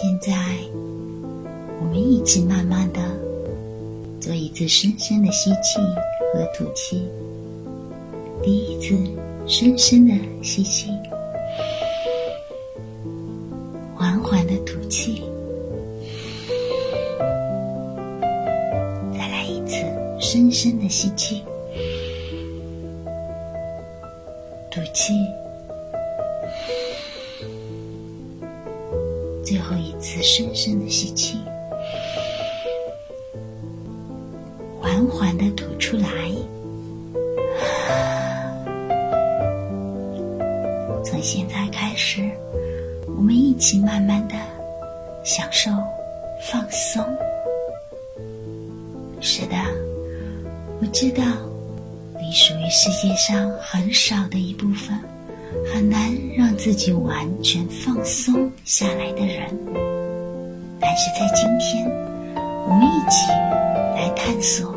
现在，我们一起慢慢的做一次深深的吸气和吐气。第一次，深深的吸气，缓缓的吐气。再来一次，深深的吸气，吐气。深深的吸气，缓缓的吐出来。从现在开始，我们一起慢慢的享受放松。是的，我知道你属于世界上很少的一部分。很难让自己完全放松下来的人，但是在今天，我们一起来探索，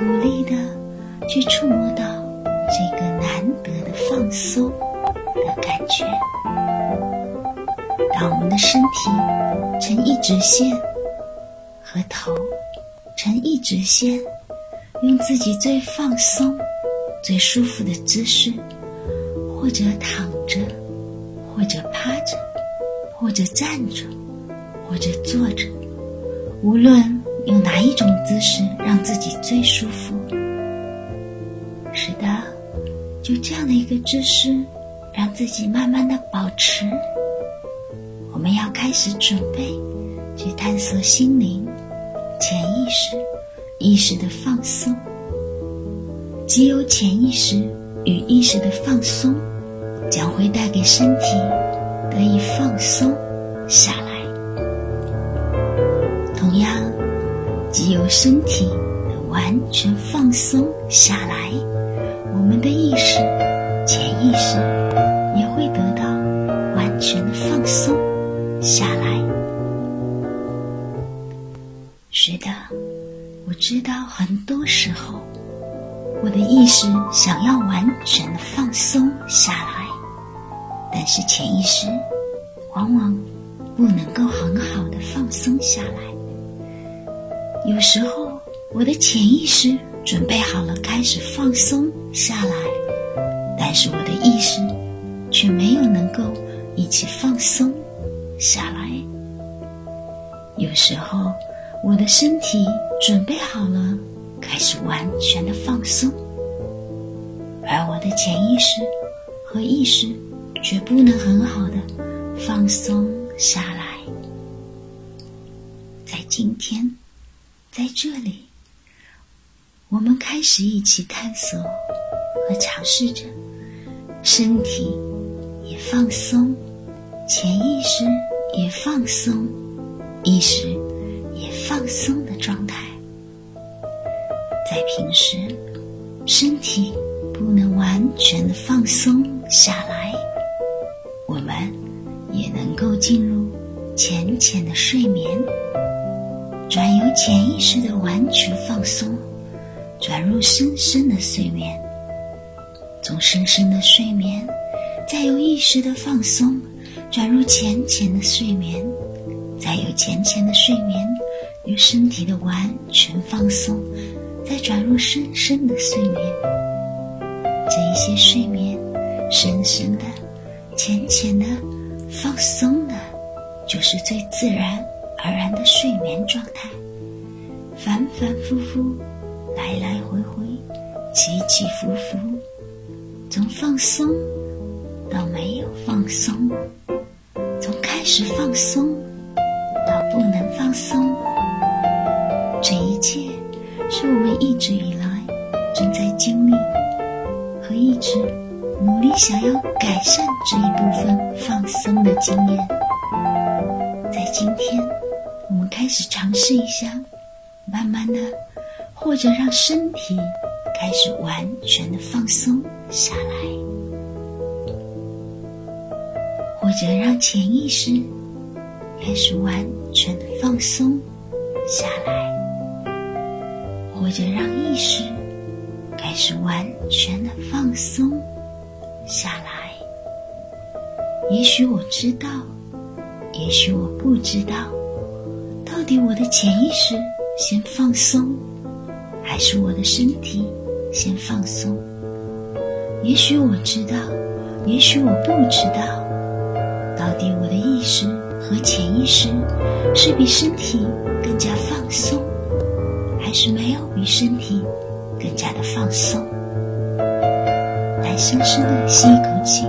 努力的去触摸到这个难得的放松的感觉。当我们的身体呈一直线，和头呈一直线，用自己最放松、最舒服的姿势。或者躺着，或者趴着，或者站着，或者坐着，无论用哪一种姿势让自己最舒服。是的，就这样的一个姿势，让自己慢慢的保持。我们要开始准备去探索心灵、潜意识、意识的放松。只有潜意识。与意识的放松，将会带给身体得以放松下来。当，只有身体完全放松下来，我们的意识、潜意识也会得到完全的放松下来。是的，我知道很多时候。我的意识想要完全的放松下来，但是潜意识往往不能够很好的放松下来。有时候，我的潜意识准备好了开始放松下来，但是我的意识却没有能够一起放松下来。有时候，我的身体准备好了。开始完全的放松，而我的潜意识和意识却不能很好的放松下来。在今天，在这里，我们开始一起探索和尝试着身体也放松，潜意识也放松，意识也放松的状态。在平时，身体不能完全的放松下来，我们也能够进入浅浅的睡眠，转由潜意识的完全放松，转入深深的睡眠，从深深的睡眠，再由意识的放松，转入浅浅的睡眠，再由浅浅的睡眠，由身体的完全放松。再转入深深的睡眠，这一些睡眠，深深的、浅浅的、放松的，就是最自然而然的睡眠状态。反反复复，来来回回，起起伏伏，从放松到没有放松，从开始放松到不能放松，这一切。是我们一直以来正在经历和一直努力想要改善这一部分放松的经验。在今天，我们开始尝试一下，慢慢的，或者让身体开始完全的放松下来，或者让潜意识开始完全的放松下来。或者让意识开始完全的放松下来。也许我知道，也许我不知道，到底我的潜意识先放松，还是我的身体先放松？也许我知道，也许我不知道，到底我的意识和潜意识是比身体更加放松，还是没有比身体更加的放松？来，深深的吸一口气。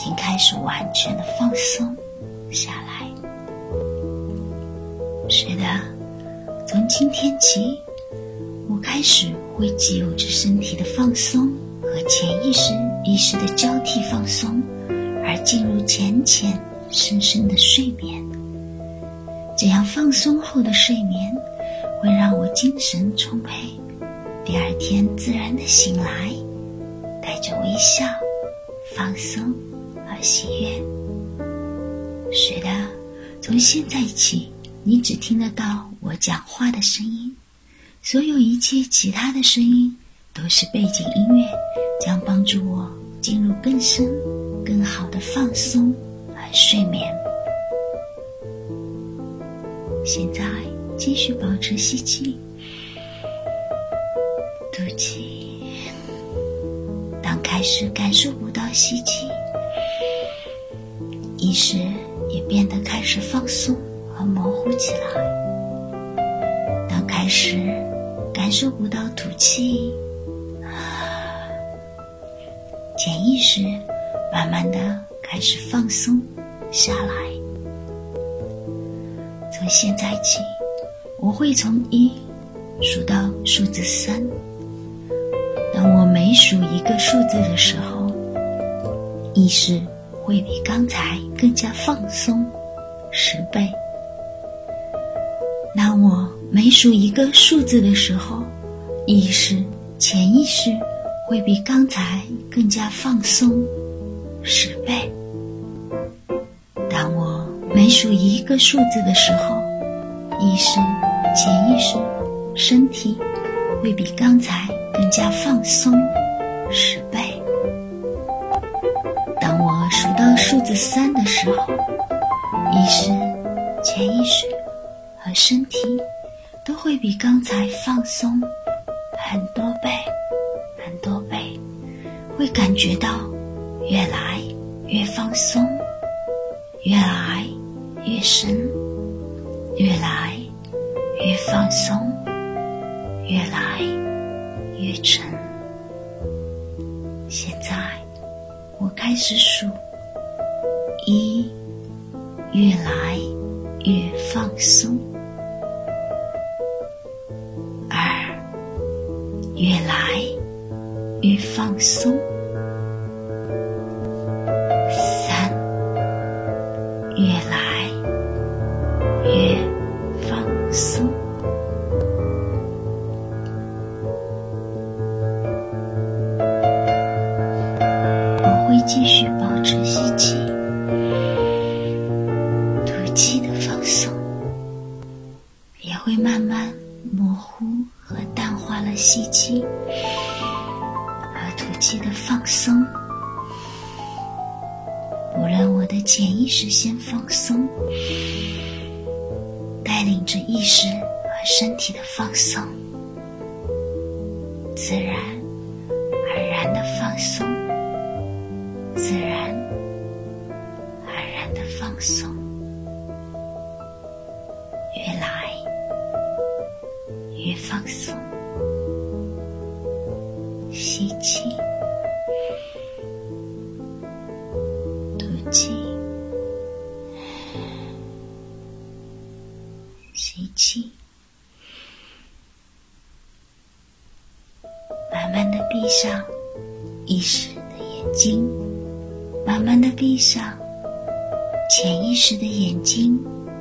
已经开始完全的放松下来。是的，从今天起，我开始会藉由着身体的放松和潜意识意识的交替放松，而进入浅浅深深的睡眠。这样放松后的睡眠。会让我精神充沛，第二天自然的醒来，带着微笑、放松和喜悦。是的，从现在起，你只听得到我讲话的声音，所有一切其他的声音都是背景音乐，将帮助我进入更深、更好的放松和睡眠。现在。继续保持吸气、吐气。当开始感受不到吸气，意识也变得开始放松和模糊起来。当开始感受不到吐气，潜意识慢慢的开始放松下来。从现在起。我会从一数到数字三。当我每数一个数字的时候，意识会比刚才更加放松十倍。当我每数一个数字的时候，意识、潜意识会比刚才更加放松十倍。当我每数一个数字的时候，意识。潜意识、身体会比刚才更加放松十倍。到数字三的时候，意识、潜意识和身体都会比刚才放松很多倍、很多倍，会感觉到越来越放松，越来越深，越来。越放松，越来越沉。现在，我开始数，一，越来越放松；二，越来越放松。和吐气的放松。无论我的潜意识先放松，带领着意识和身体的放松，自然而然的放松。自然而然的放松，越来越放松。吸气，慢慢的闭上潜意识的眼睛，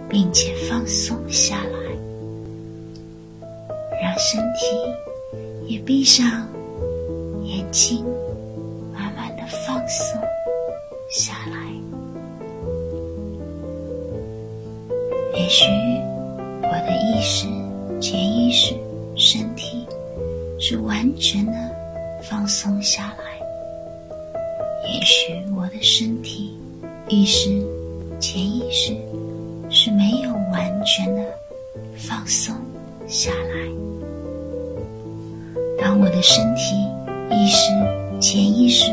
并且放松下来，让身体也闭上眼睛，慢慢的放松下来。也许我的意识、潜意识、身体是完全的放松下来；也许我的身体、意识、潜意识是没有完全的放松下来。当我的身体、意识、潜意识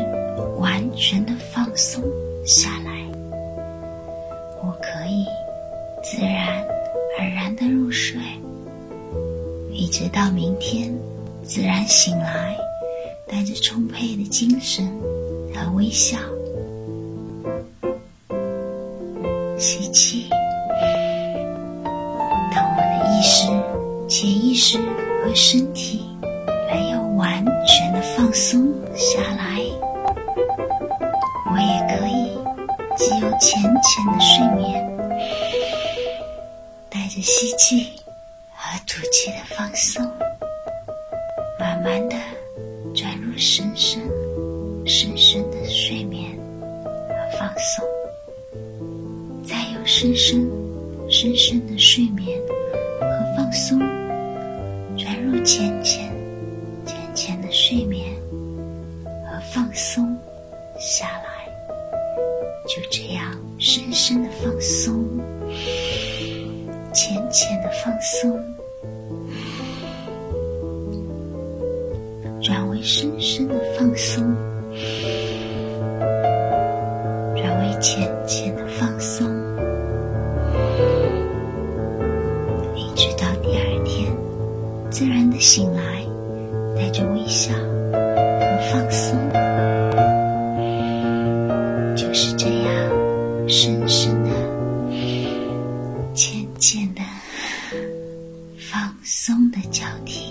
完全的放松下来，我可以自然而然的入睡，一直到明天自然醒来，带着充沛的精神和微笑。吸气，当我的意识、潜意识和身体没有完全的放松下来，我也可以既有浅浅的睡眠，带着吸气深深、深深的睡眠和放松，转入浅浅、浅浅的睡眠和放松下来，就这样深深的放松、浅浅的放松，转为深深的放松，醒来带着微笑和放松。就是这样深深的浅浅的放松的交替。